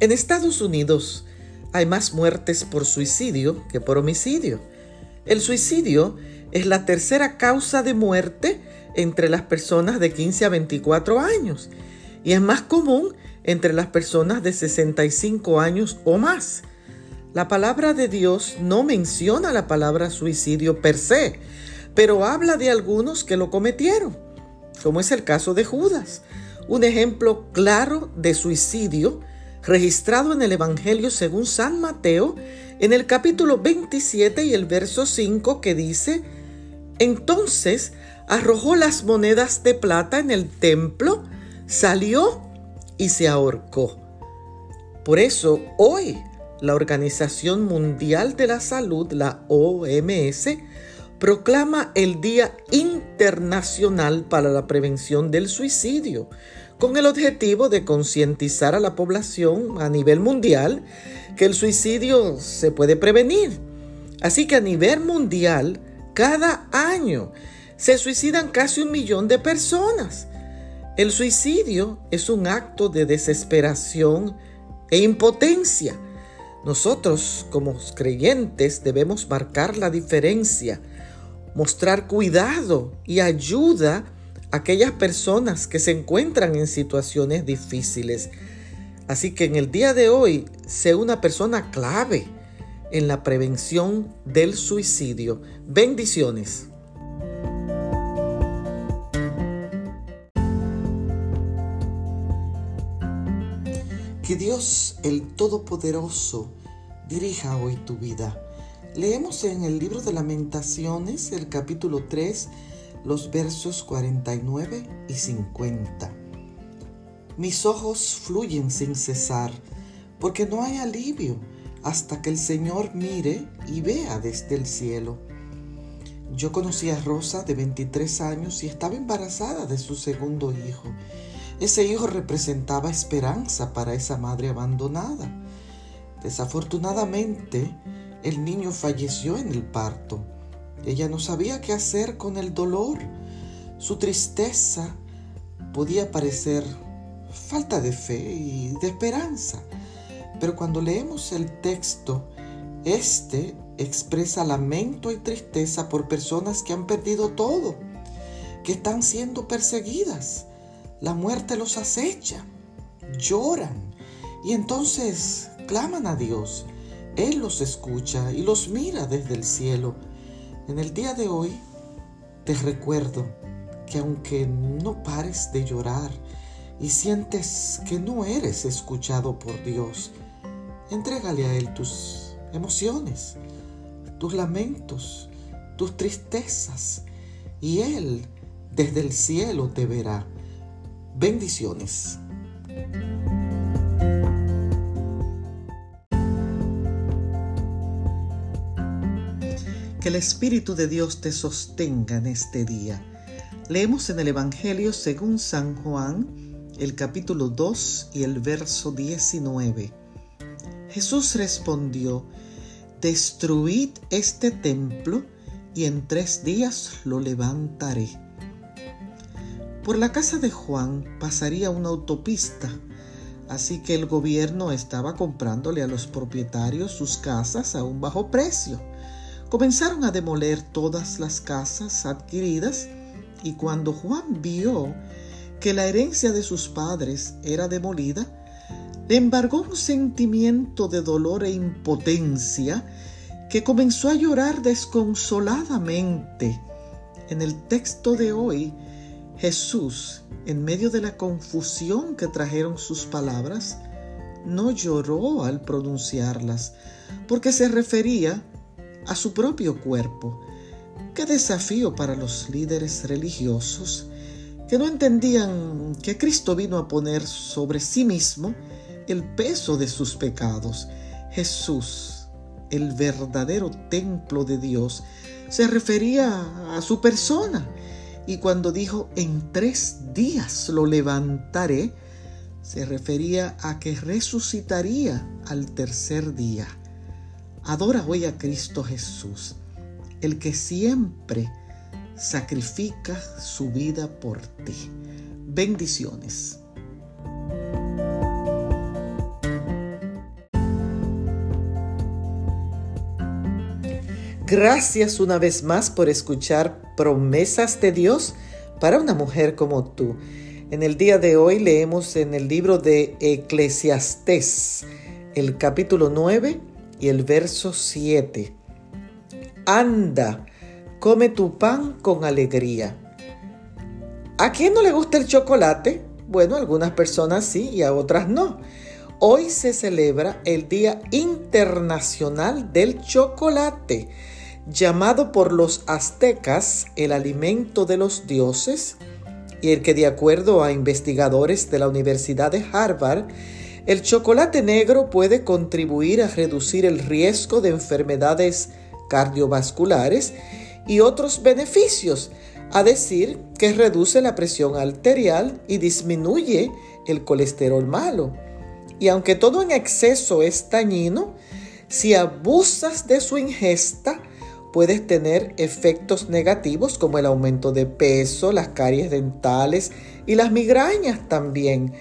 En Estados Unidos hay más muertes por suicidio que por homicidio. El suicidio es la tercera causa de muerte entre las personas de 15 a 24 años y es más común entre las personas de 65 años o más. La palabra de Dios no menciona la palabra suicidio per se, pero habla de algunos que lo cometieron, como es el caso de Judas, un ejemplo claro de suicidio registrado en el Evangelio según San Mateo, en el capítulo 27 y el verso 5 que dice, entonces arrojó las monedas de plata en el templo, salió y se ahorcó. Por eso hoy la Organización Mundial de la Salud, la OMS, proclama el Día Internacional para la Prevención del Suicidio, con el objetivo de concientizar a la población a nivel mundial que el suicidio se puede prevenir. Así que a nivel mundial, cada año se suicidan casi un millón de personas. El suicidio es un acto de desesperación e impotencia. Nosotros como creyentes debemos marcar la diferencia, mostrar cuidado y ayuda aquellas personas que se encuentran en situaciones difíciles. Así que en el día de hoy, sé una persona clave en la prevención del suicidio. Bendiciones. Que Dios el Todopoderoso dirija hoy tu vida. Leemos en el libro de lamentaciones el capítulo 3 los versos 49 y 50. Mis ojos fluyen sin cesar, porque no hay alivio hasta que el Señor mire y vea desde el cielo. Yo conocí a Rosa de 23 años y estaba embarazada de su segundo hijo. Ese hijo representaba esperanza para esa madre abandonada. Desafortunadamente, el niño falleció en el parto. Ella no sabía qué hacer con el dolor. Su tristeza podía parecer falta de fe y de esperanza. Pero cuando leemos el texto, este expresa lamento y tristeza por personas que han perdido todo, que están siendo perseguidas. La muerte los acecha, lloran y entonces claman a Dios. Él los escucha y los mira desde el cielo en el día de hoy te recuerdo que aunque no pares de llorar y sientes que no eres escuchado por Dios, entrégale a Él tus emociones, tus lamentos, tus tristezas y Él desde el cielo te verá. Bendiciones. Que el Espíritu de Dios te sostenga en este día. Leemos en el Evangelio según San Juan, el capítulo 2 y el verso 19. Jesús respondió, Destruid este templo y en tres días lo levantaré. Por la casa de Juan pasaría una autopista, así que el gobierno estaba comprándole a los propietarios sus casas a un bajo precio Comenzaron a demoler todas las casas adquiridas y cuando Juan vio que la herencia de sus padres era demolida, le embargó un sentimiento de dolor e impotencia que comenzó a llorar desconsoladamente. En el texto de hoy, Jesús, en medio de la confusión que trajeron sus palabras, no lloró al pronunciarlas, porque se refería a su propio cuerpo. Qué desafío para los líderes religiosos que no entendían que Cristo vino a poner sobre sí mismo el peso de sus pecados. Jesús, el verdadero templo de Dios, se refería a su persona. Y cuando dijo, en tres días lo levantaré, se refería a que resucitaría al tercer día. Adora hoy a Cristo Jesús, el que siempre sacrifica su vida por ti. Bendiciones. Gracias una vez más por escuchar promesas de Dios para una mujer como tú. En el día de hoy leemos en el libro de Eclesiastés, el capítulo 9 y el verso 7. Anda, come tu pan con alegría. ¿A quién no le gusta el chocolate? Bueno, a algunas personas sí y a otras no. Hoy se celebra el Día Internacional del Chocolate llamado por los aztecas el alimento de los dioses, y el que de acuerdo a investigadores de la Universidad de Harvard, el chocolate negro puede contribuir a reducir el riesgo de enfermedades cardiovasculares y otros beneficios, a decir que reduce la presión arterial y disminuye el colesterol malo. Y aunque todo en exceso es dañino, si abusas de su ingesta, puedes tener efectos negativos como el aumento de peso, las caries dentales y las migrañas también.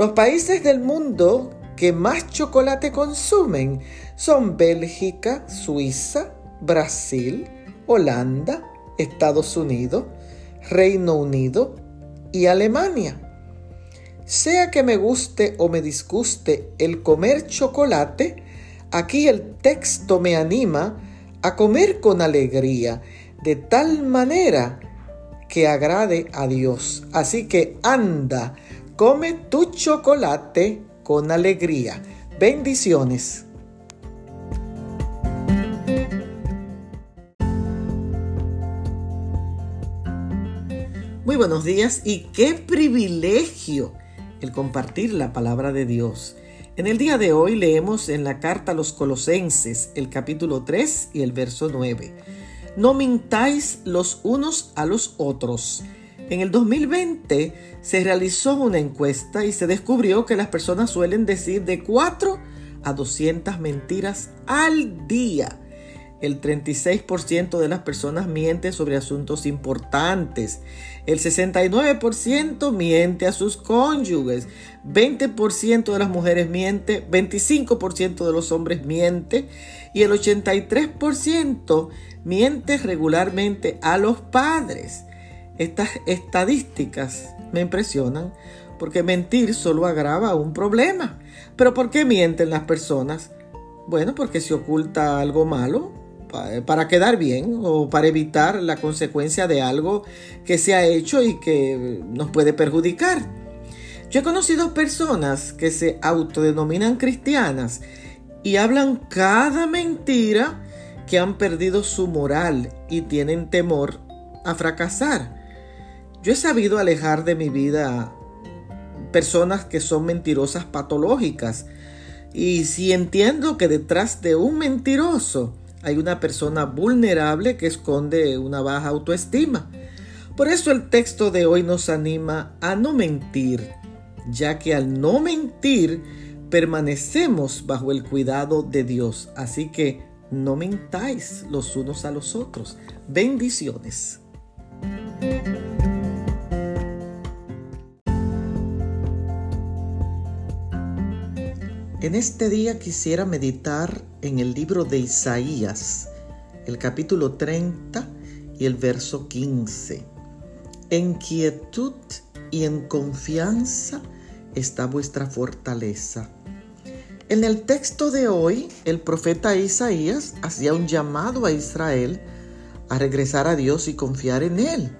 Los países del mundo que más chocolate consumen son Bélgica, Suiza, Brasil, Holanda, Estados Unidos, Reino Unido y Alemania. Sea que me guste o me disguste el comer chocolate, aquí el texto me anima a comer con alegría, de tal manera que agrade a Dios. Así que anda, come tu chocolate con alegría. Bendiciones. Muy buenos días y qué privilegio el compartir la palabra de Dios. En el día de hoy leemos en la carta a los Colosenses el capítulo 3 y el verso 9. No mintáis los unos a los otros. En el 2020 se realizó una encuesta y se descubrió que las personas suelen decir de 4 a 200 mentiras al día. El 36% de las personas miente sobre asuntos importantes. El 69% miente a sus cónyuges. 20% de las mujeres miente. 25% de los hombres miente. Y el 83% miente regularmente a los padres. Estas estadísticas me impresionan porque mentir solo agrava un problema. Pero ¿por qué mienten las personas? Bueno, porque se oculta algo malo, para quedar bien o para evitar la consecuencia de algo que se ha hecho y que nos puede perjudicar. Yo he conocido personas que se autodenominan cristianas y hablan cada mentira que han perdido su moral y tienen temor a fracasar. Yo he sabido alejar de mi vida personas que son mentirosas patológicas. Y si entiendo que detrás de un mentiroso hay una persona vulnerable que esconde una baja autoestima. Por eso el texto de hoy nos anima a no mentir, ya que al no mentir permanecemos bajo el cuidado de Dios. Así que no mentáis los unos a los otros. Bendiciones. En este día quisiera meditar en el libro de Isaías, el capítulo 30 y el verso 15. En quietud y en confianza está vuestra fortaleza. En el texto de hoy, el profeta Isaías hacía un llamado a Israel a regresar a Dios y confiar en Él.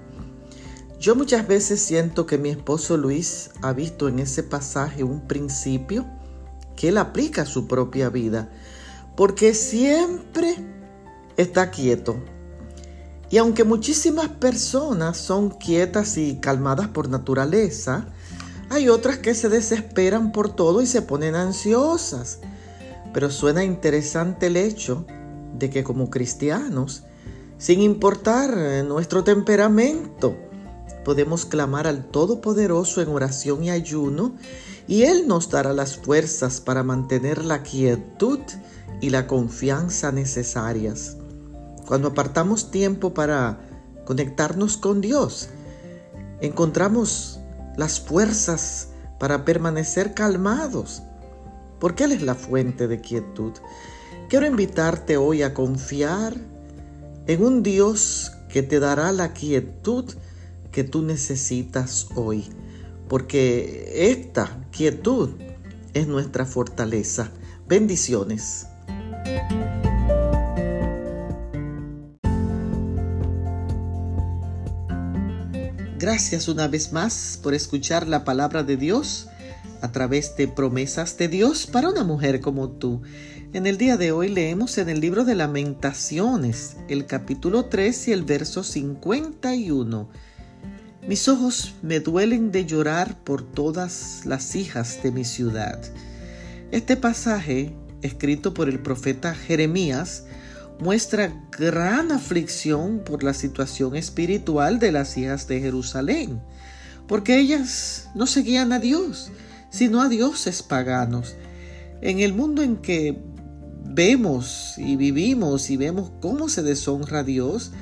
Yo muchas veces siento que mi esposo Luis ha visto en ese pasaje un principio que él aplica a su propia vida, porque siempre está quieto. Y aunque muchísimas personas son quietas y calmadas por naturaleza, hay otras que se desesperan por todo y se ponen ansiosas. Pero suena interesante el hecho de que como cristianos, sin importar nuestro temperamento, podemos clamar al Todopoderoso en oración y ayuno y Él nos dará las fuerzas para mantener la quietud y la confianza necesarias. Cuando apartamos tiempo para conectarnos con Dios, encontramos las fuerzas para permanecer calmados, porque Él es la fuente de quietud. Quiero invitarte hoy a confiar, en un Dios que te dará la quietud que tú necesitas hoy, porque esta quietud es nuestra fortaleza. Bendiciones. Gracias una vez más por escuchar la palabra de Dios a través de promesas de Dios para una mujer como tú. En el día de hoy leemos en el libro de lamentaciones, el capítulo 3 y el verso 51. Mis ojos me duelen de llorar por todas las hijas de mi ciudad. Este pasaje, escrito por el profeta Jeremías, muestra gran aflicción por la situación espiritual de las hijas de Jerusalén, porque ellas no seguían a Dios, sino a dioses paganos. En el mundo en que vemos y vivimos y vemos cómo se deshonra a Dios,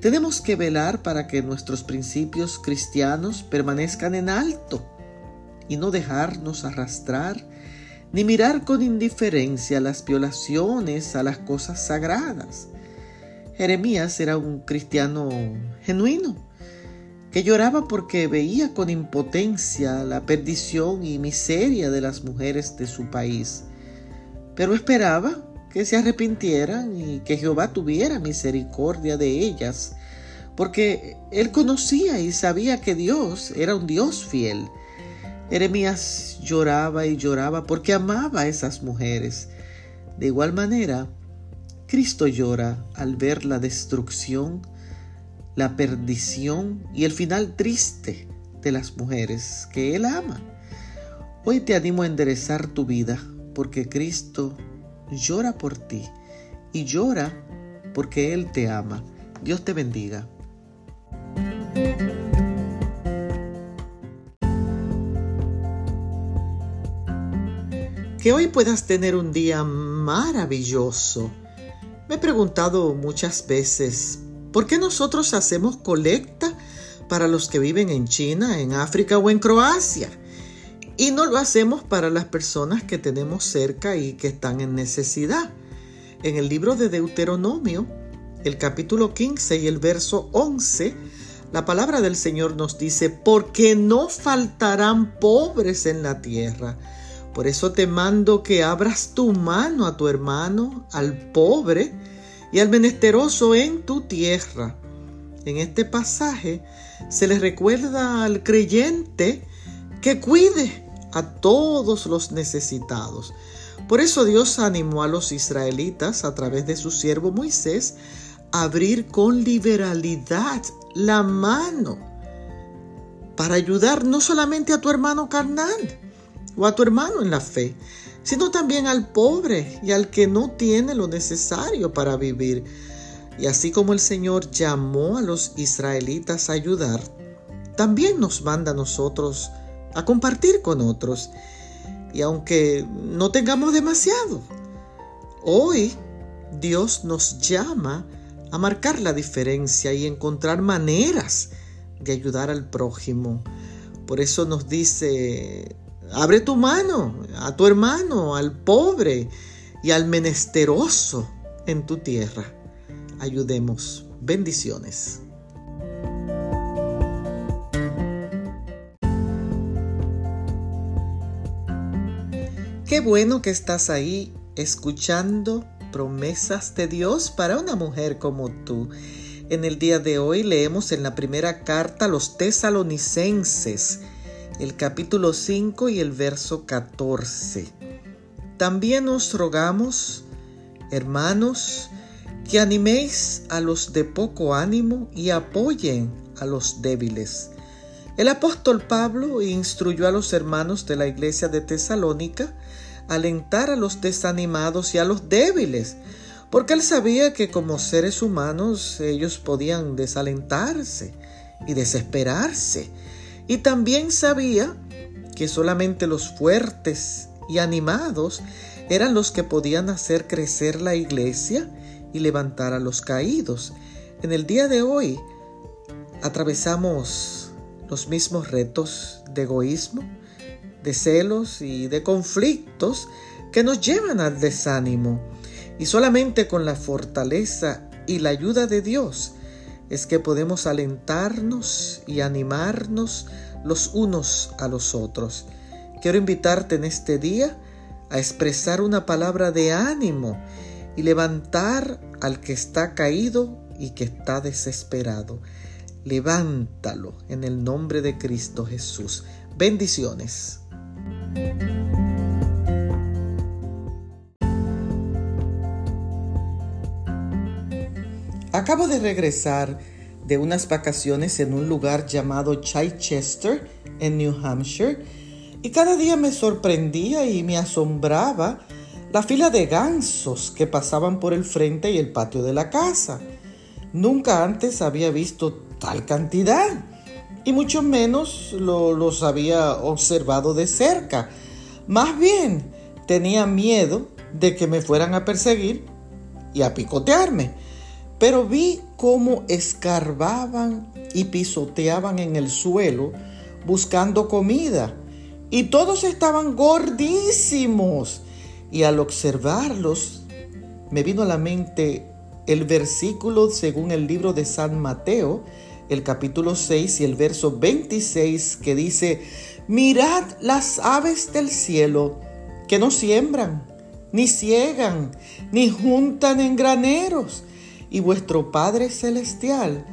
tenemos que velar para que nuestros principios cristianos permanezcan en alto y no dejarnos arrastrar ni mirar con indiferencia las violaciones a las cosas sagradas. Jeremías era un cristiano genuino, que lloraba porque veía con impotencia la perdición y miseria de las mujeres de su país, pero esperaba que se arrepintieran y que Jehová tuviera misericordia de ellas, porque él conocía y sabía que Dios era un Dios fiel Jeremías lloraba y lloraba porque amaba a esas mujeres. De igual manera, Cristo llora al ver la destrucción, la perdición y el final triste de las mujeres que Él ama. Hoy te animo a enderezar tu vida porque Cristo llora por ti y llora porque Él te ama. Dios te bendiga. Que hoy puedas tener un día maravilloso. Me he preguntado muchas veces, ¿por qué nosotros hacemos colecta para los que viven en China, en África o en Croacia? Y no lo hacemos para las personas que tenemos cerca y que están en necesidad. En el libro de Deuteronomio, el capítulo 15 y el verso 11, la palabra del Señor nos dice, porque no faltarán pobres en la tierra por eso te mando que abras tu mano a tu hermano, al pobre y al menesteroso en tu tierra. En este pasaje se le recuerda al creyente que cuide a todos los necesitados. Por eso Dios animó a los israelitas a través de su siervo Moisés a abrir con liberalidad la mano para ayudar no solamente a tu hermano carnal, o a tu hermano en la fe, sino también al pobre y al que no tiene lo necesario para vivir. Y así como el Señor llamó a los israelitas a ayudar, también nos manda a nosotros a compartir con otros. Y aunque no tengamos demasiado, hoy Dios nos llama a marcar la diferencia y encontrar maneras de ayudar al prójimo. Por eso nos dice Abre tu mano a tu hermano, al pobre y al menesteroso en tu tierra. Ayudemos. Bendiciones. Qué bueno que estás ahí escuchando promesas de Dios para una mujer como tú. En el día de hoy leemos en la primera carta a los tesalonicenses el capítulo 5 y el verso 14. También os rogamos, hermanos, que animéis a los de poco ánimo y apoyen a los débiles. El apóstol Pablo instruyó a los hermanos de la iglesia de Tesalónica a alentar a los desanimados y a los débiles, porque él sabía que como seres humanos ellos podían desalentarse y desesperarse y también sabía que solamente los fuertes y animados eran los que podían hacer crecer la iglesia y levantar a los caídos. En el día de hoy atravesamos los mismos retos de egoísmo, de celos y de conflictos que nos llevan al desánimo. Y solamente con la fortaleza y la ayuda de Dios es que podemos alentarnos y animarnos los unos a los otros. Quiero invitarte en este día a expresar una palabra de ánimo y levantar al que está caído y que está desesperado. Levántalo en el nombre de Cristo Jesús. Bendiciones. Acabo de regresar de unas vacaciones en un lugar llamado Chichester, en New Hampshire, y cada día me sorprendía y me asombraba la fila de gansos que pasaban por el frente y el patio de la casa. Nunca antes había visto tal cantidad y mucho menos los había observado de cerca. Más bien tenía miedo de que me fueran a perseguir y a picotearme pero vi cómo escarbaban y pisoteaban en el suelo buscando comida. Y todos estaban gordísimos. Y al observarlos, me vino a la mente el versículo según el libro de San Mateo, el capítulo 6 y el verso 26, que dice, mirad las aves del cielo, que no siembran, ni ciegan, ni juntan en graneros y vuestro Padre Celestial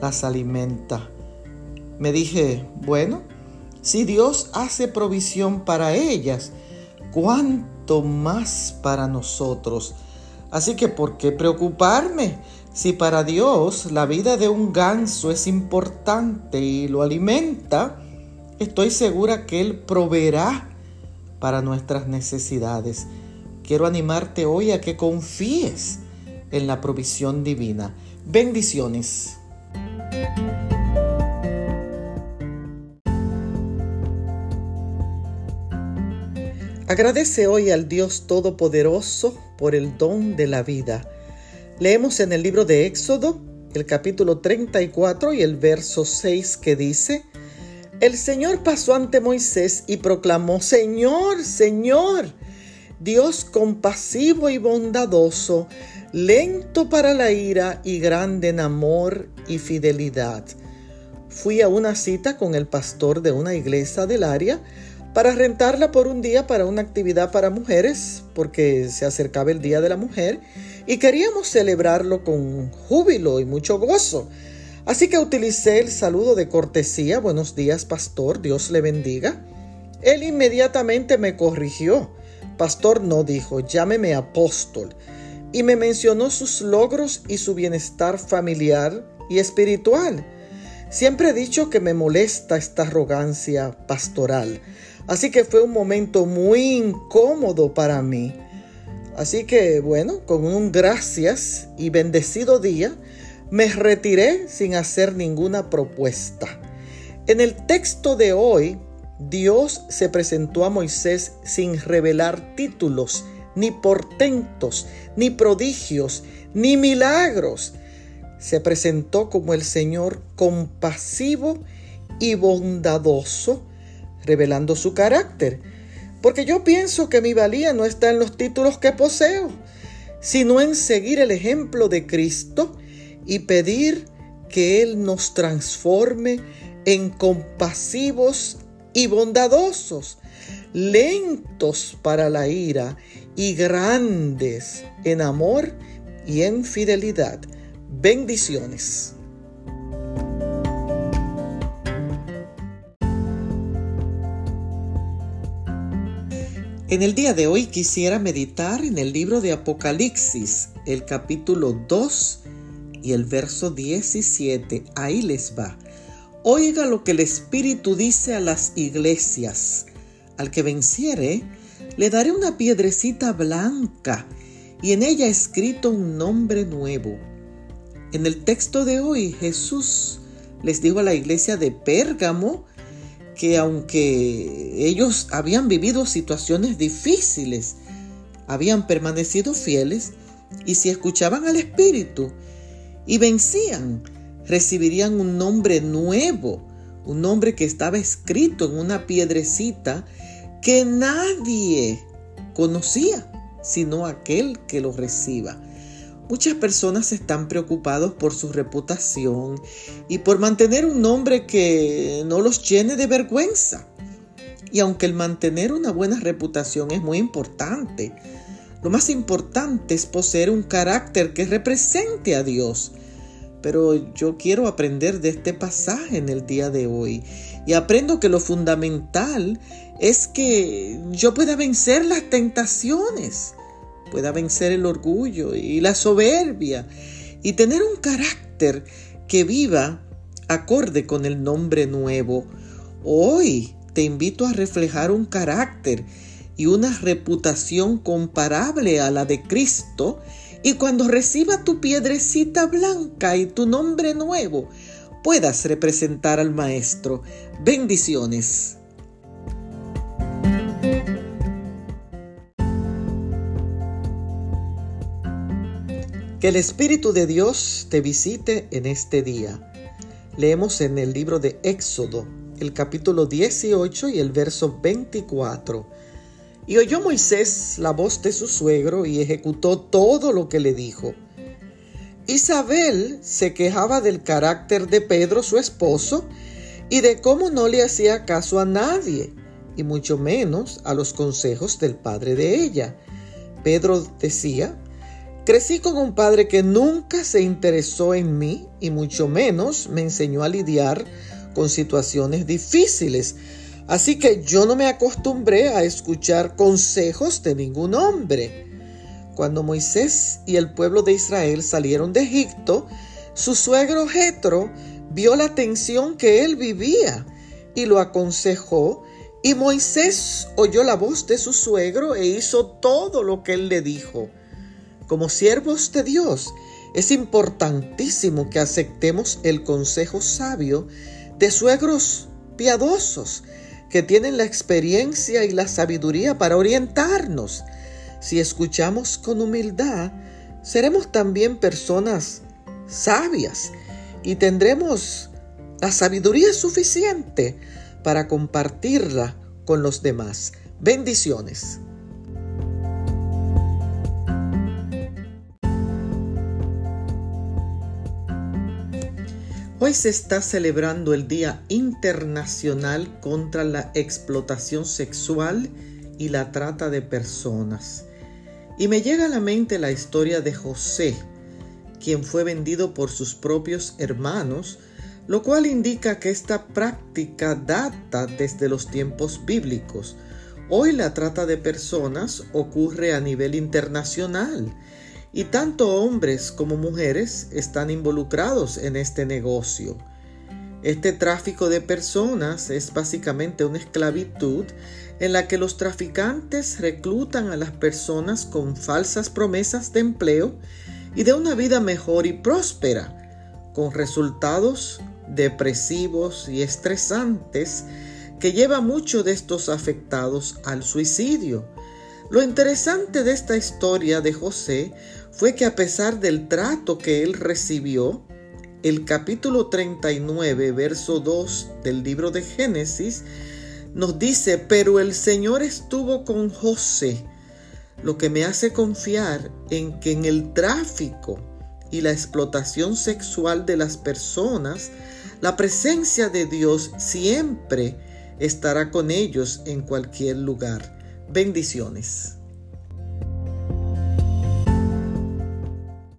las alimenta. Me dije, bueno, si Dios hace provisión para ellas, ¿cuánto más para nosotros? Así que, ¿por qué preocuparme? Si para Dios la vida de un ganso es importante y lo alimenta, estoy segura que Él proveerá para nuestras necesidades. Quiero animarte hoy a que confíes en la provisión divina. Bendiciones. Agradece hoy al Dios Todopoderoso por el don de la vida. Leemos en el libro de Éxodo, el capítulo 34 y el verso 6 que dice, El Señor pasó ante Moisés y proclamó, Señor, Señor, Dios compasivo y bondadoso, lento para la ira y grande en amor y fidelidad. Fui a una cita con el pastor de una iglesia del área para rentarla por un día para una actividad para mujeres, porque se acercaba el Día de la Mujer y queríamos celebrarlo con júbilo y mucho gozo. Así que utilicé el saludo de cortesía, buenos días pastor, Dios le bendiga. Él inmediatamente me corrigió. Pastor no dijo, llámeme apóstol y me mencionó sus logros y su bienestar familiar y espiritual. Siempre he dicho que me molesta esta arrogancia pastoral, así que fue un momento muy incómodo para mí. Así que bueno, con un gracias y bendecido día, me retiré sin hacer ninguna propuesta. En el texto de hoy, Dios se presentó a Moisés sin revelar títulos ni portentos, ni prodigios, ni milagros. Se presentó como el Señor compasivo y bondadoso, revelando su carácter. Porque yo pienso que mi valía no está en los títulos que poseo, sino en seguir el ejemplo de Cristo y pedir que Él nos transforme en compasivos y bondadosos, lentos para la ira y grandes en amor y en fidelidad. Bendiciones. En el día de hoy quisiera meditar en el libro de Apocalipsis, el capítulo 2 y el verso 17. Ahí les va. Oiga lo que el Espíritu dice a las iglesias. Al que venciere, le daré una piedrecita blanca y en ella escrito un nombre nuevo. En el texto de hoy Jesús les dijo a la iglesia de Pérgamo que aunque ellos habían vivido situaciones difíciles, habían permanecido fieles y si escuchaban al Espíritu y vencían, recibirían un nombre nuevo, un nombre que estaba escrito en una piedrecita que nadie conocía, sino aquel que lo reciba. Muchas personas están preocupados por su reputación y por mantener un nombre que no los llene de vergüenza. Y aunque el mantener una buena reputación es muy importante, lo más importante es poseer un carácter que represente a Dios. Pero yo quiero aprender de este pasaje en el día de hoy y aprendo que lo fundamental es que yo pueda vencer las tentaciones pueda vencer el orgullo y la soberbia y tener un carácter que viva acorde con el nombre nuevo. Hoy te invito a reflejar un carácter y una reputación comparable a la de Cristo y cuando reciba tu piedrecita blanca y tu nombre nuevo, puedas representar al Maestro. Bendiciones. Que el Espíritu de Dios te visite en este día. Leemos en el libro de Éxodo, el capítulo 18 y el verso 24. Y oyó Moisés la voz de su suegro y ejecutó todo lo que le dijo. Isabel se quejaba del carácter de Pedro, su esposo, y de cómo no le hacía caso a nadie, y mucho menos a los consejos del padre de ella. Pedro decía, Crecí con un padre que nunca se interesó en mí y mucho menos me enseñó a lidiar con situaciones difíciles. Así que yo no me acostumbré a escuchar consejos de ningún hombre. Cuando Moisés y el pueblo de Israel salieron de Egipto, su suegro Jetro vio la tensión que él vivía y lo aconsejó y Moisés oyó la voz de su suegro e hizo todo lo que él le dijo. Como siervos de Dios, es importantísimo que aceptemos el consejo sabio de suegros piadosos que tienen la experiencia y la sabiduría para orientarnos. Si escuchamos con humildad, seremos también personas sabias y tendremos la sabiduría suficiente para compartirla con los demás. Bendiciones. Hoy se está celebrando el Día Internacional contra la Explotación Sexual y la Trata de Personas. Y me llega a la mente la historia de José, quien fue vendido por sus propios hermanos, lo cual indica que esta práctica data desde los tiempos bíblicos. Hoy la trata de personas ocurre a nivel internacional y tanto hombres como mujeres están involucrados en este negocio. Este tráfico de personas es básicamente una esclavitud en la que los traficantes reclutan a las personas con falsas promesas de empleo y de una vida mejor y próspera, con resultados depresivos y estresantes que lleva a muchos de estos afectados al suicidio. Lo interesante de esta historia de José fue que a pesar del trato que él recibió, el capítulo 39, verso 2 del libro de Génesis, nos dice, pero el Señor estuvo con José, lo que me hace confiar en que en el tráfico y la explotación sexual de las personas, la presencia de Dios siempre estará con ellos en cualquier lugar. Bendiciones.